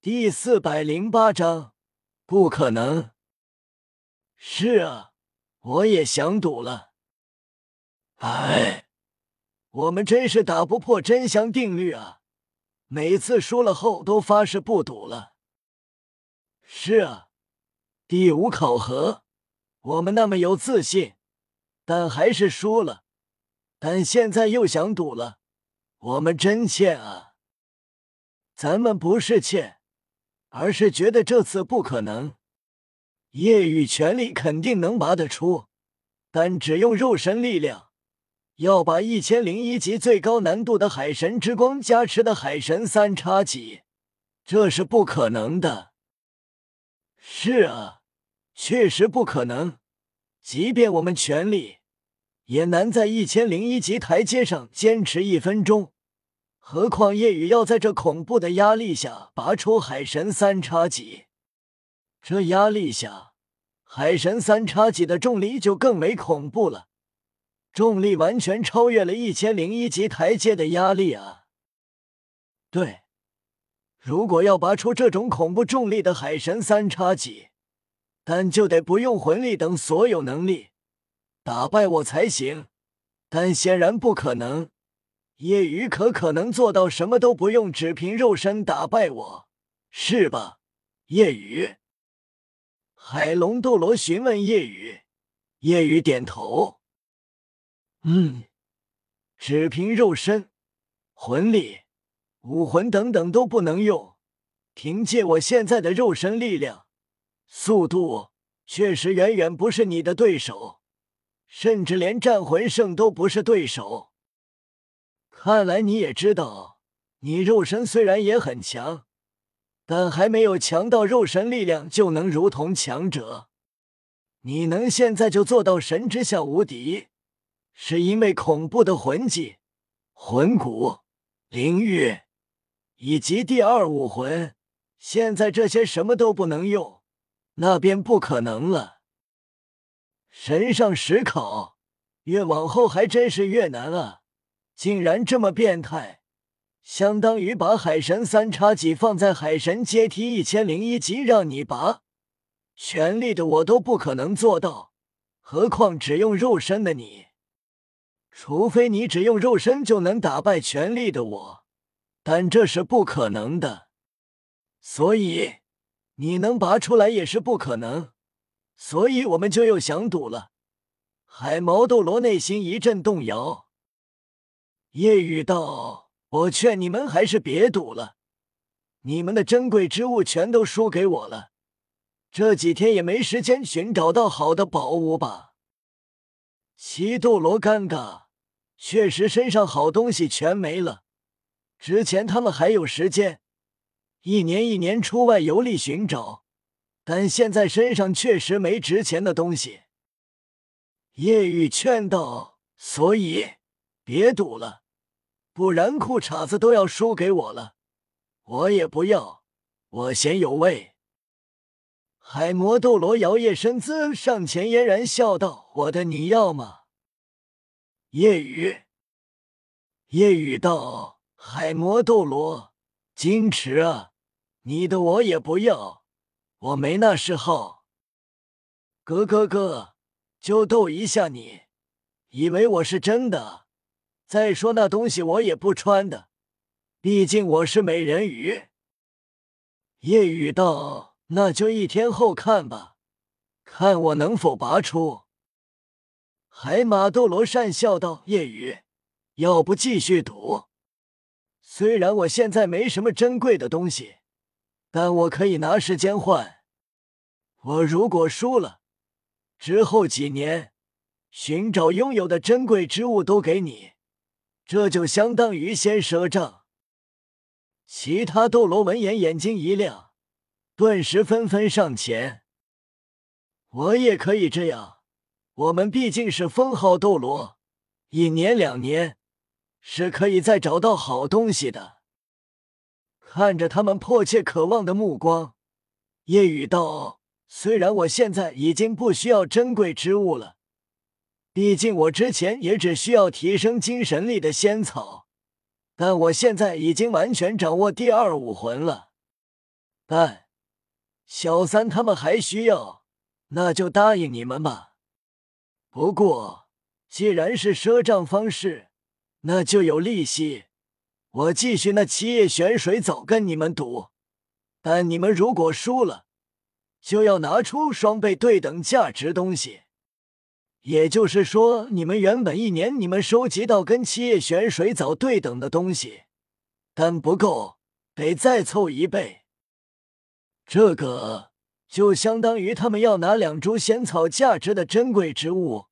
第四百零八章，不可能。是啊，我也想赌了。哎，我们真是打不破真相定律啊！每次输了后都发誓不赌了。是啊，第五考核，我们那么有自信，但还是输了。但现在又想赌了，我们真欠啊！咱们不是欠。而是觉得这次不可能，夜雨全力肯定能拔得出，但只用肉身力量，要把一千零一级最高难度的海神之光加持的海神三叉戟，这是不可能的。是啊，确实不可能，即便我们全力，也难在一千零一级台阶上坚持一分钟。何况夜雨要在这恐怖的压力下拔出海神三叉戟，这压力下，海神三叉戟的重力就更为恐怖了，重力完全超越了一千零一级台阶的压力啊！对，如果要拔出这种恐怖重力的海神三叉戟，但就得不用魂力等所有能力打败我才行，但显然不可能。叶雨可可能做到什么都不用，只凭肉身打败我，是吧？叶雨，海龙斗罗询问叶雨，叶雨点头，嗯，只凭肉身、魂力、武魂等等都不能用，凭借我现在的肉身力量、速度，确实远远不是你的对手，甚至连战魂圣都不是对手。看来你也知道，你肉身虽然也很强，但还没有强到肉身力量就能如同强者。你能现在就做到神之下无敌，是因为恐怖的魂技、魂骨、灵域以及第二武魂。现在这些什么都不能用，那便不可能了。神上十考，越往后还真是越难啊！竟然这么变态，相当于把海神三叉戟放在海神阶梯一千零一级让你拔，全力的我都不可能做到，何况只用肉身的你？除非你只用肉身就能打败全力的我，但这是不可能的，所以你能拔出来也是不可能，所以我们就又想赌了。海毛斗罗内心一阵动摇。夜雨道：“我劝你们还是别赌了，你们的珍贵之物全都输给我了，这几天也没时间寻找到好的宝物吧。”七斗罗尴尬，确实身上好东西全没了。之前他们还有时间，一年一年出外游历寻找，但现在身上确实没值钱的东西。夜雨劝道：“所以。”别赌了，不然裤衩子都要输给我了。我也不要，我嫌有味。海魔斗罗摇曳身姿上前，嫣然笑道：“我的你要吗？”夜雨，夜雨道：“海魔斗罗，矜持啊！你的我也不要，我没那嗜好。哥哥哥，就逗一下你，以为我是真的。”再说那东西我也不穿的，毕竟我是美人鱼。夜雨道：“那就一天后看吧，看我能否拔出。”海马斗罗讪笑道：“夜雨，要不继续赌？虽然我现在没什么珍贵的东西，但我可以拿时间换。我如果输了，之后几年寻找拥有的珍贵之物都给你。”这就相当于先赊账。其他斗罗闻言，眼睛一亮，顿时纷纷上前。我也可以这样，我们毕竟是封号斗罗，一年两年是可以再找到好东西的。看着他们迫切渴望的目光，夜雨道：“虽然我现在已经不需要珍贵之物了。”毕竟我之前也只需要提升精神力的仙草，但我现在已经完全掌握第二武魂了。但小三他们还需要，那就答应你们吧。不过既然是赊账方式，那就有利息。我继续那七叶玄水藻跟你们赌，但你们如果输了，就要拿出双倍对等价值东西。也就是说，你们原本一年你们收集到跟七叶玄水藻对等的东西，但不够，得再凑一倍。这个就相当于他们要拿两株仙草价值的珍贵植物。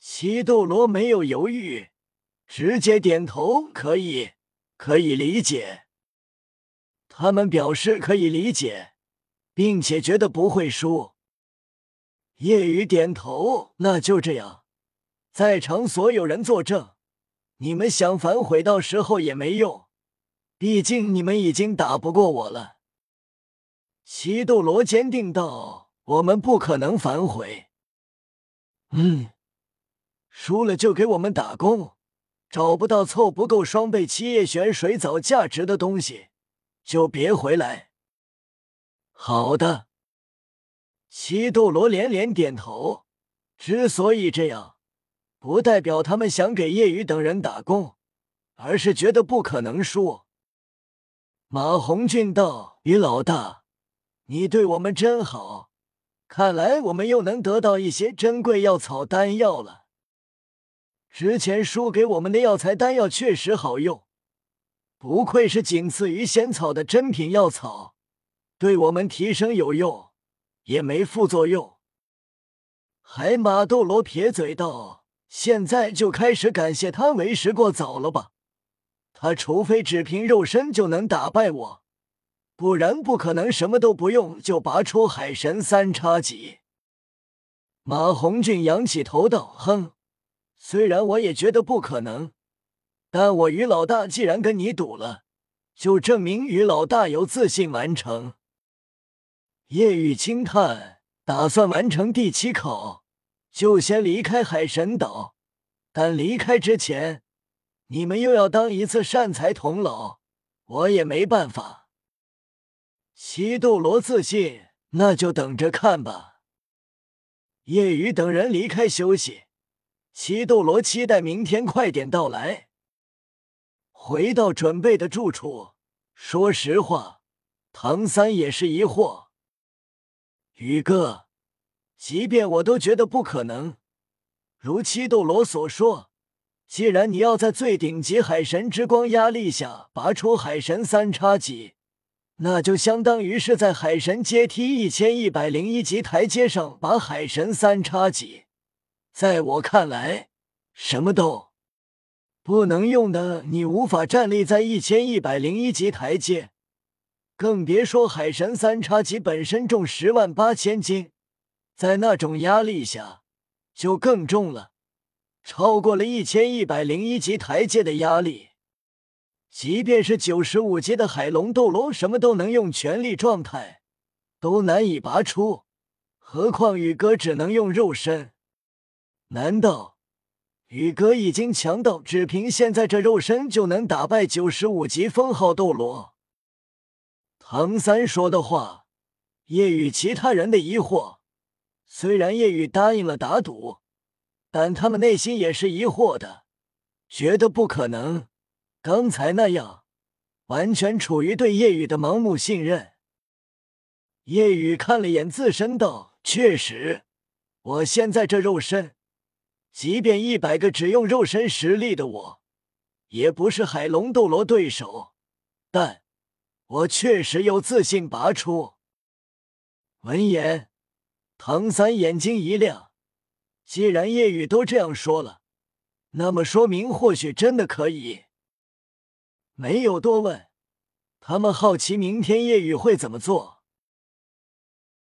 七斗罗没有犹豫。直接点头，可以，可以理解。他们表示可以理解，并且觉得不会输。叶雨点头，那就这样。在场所有人作证，你们想反悔，到时候也没用，毕竟你们已经打不过我了。西斗罗坚定道：“我们不可能反悔。嗯，输了就给我们打工。”找不到凑不够双倍七叶玄水藻价值的东西，就别回来。好的，七斗罗连连点头。之所以这样，不代表他们想给叶雨等人打工，而是觉得不可能输。马红俊道：“于老大，你对我们真好，看来我们又能得到一些珍贵药草丹药了。”之前输给我们的药材丹药确实好用，不愧是仅次于仙草的珍品药草，对我们提升有用，也没副作用。海马斗罗撇嘴道：“现在就开始感谢他为时过早了吧？他除非只凭肉身就能打败我，不然不可能什么都不用就拔出海神三叉戟。”马红俊仰起头道：“哼。”虽然我也觉得不可能，但我于老大既然跟你赌了，就证明于老大有自信完成。夜雨轻叹，打算完成第七考，就先离开海神岛。但离开之前，你们又要当一次善财童姥，我也没办法。七斗罗自信，那就等着看吧。夜雨等人离开休息。七斗罗期待明天快点到来。回到准备的住处，说实话，唐三也是疑惑。宇哥，即便我都觉得不可能。如七斗罗所说，既然你要在最顶级海神之光压力下拔出海神三叉戟，那就相当于是在海神阶梯一千一百零一级台阶上拔海神三叉戟。在我看来，什么都不能用的，你无法站立在一千一百零一级台阶，更别说海神三叉戟本身重十万八千斤，在那种压力下就更重了，超过了一千一百零一级台阶的压力。即便是九十五级的海龙斗罗，什么都能用全力状态，都难以拔出，何况宇哥只能用肉身。难道宇哥已经强到只凭现在这肉身就能打败九十五级封号斗罗？唐三说的话，叶雨其他人的疑惑。虽然叶雨答应了打赌，但他们内心也是疑惑的，觉得不可能。刚才那样，完全处于对叶雨的盲目信任。叶雨看了眼自身，道：“确实，我现在这肉身。”即便一百个只用肉身实力的我，也不是海龙斗罗对手，但我确实有自信拔出。闻言，唐三眼睛一亮。既然夜雨都这样说了，那么说明或许真的可以。没有多问，他们好奇明天夜雨会怎么做。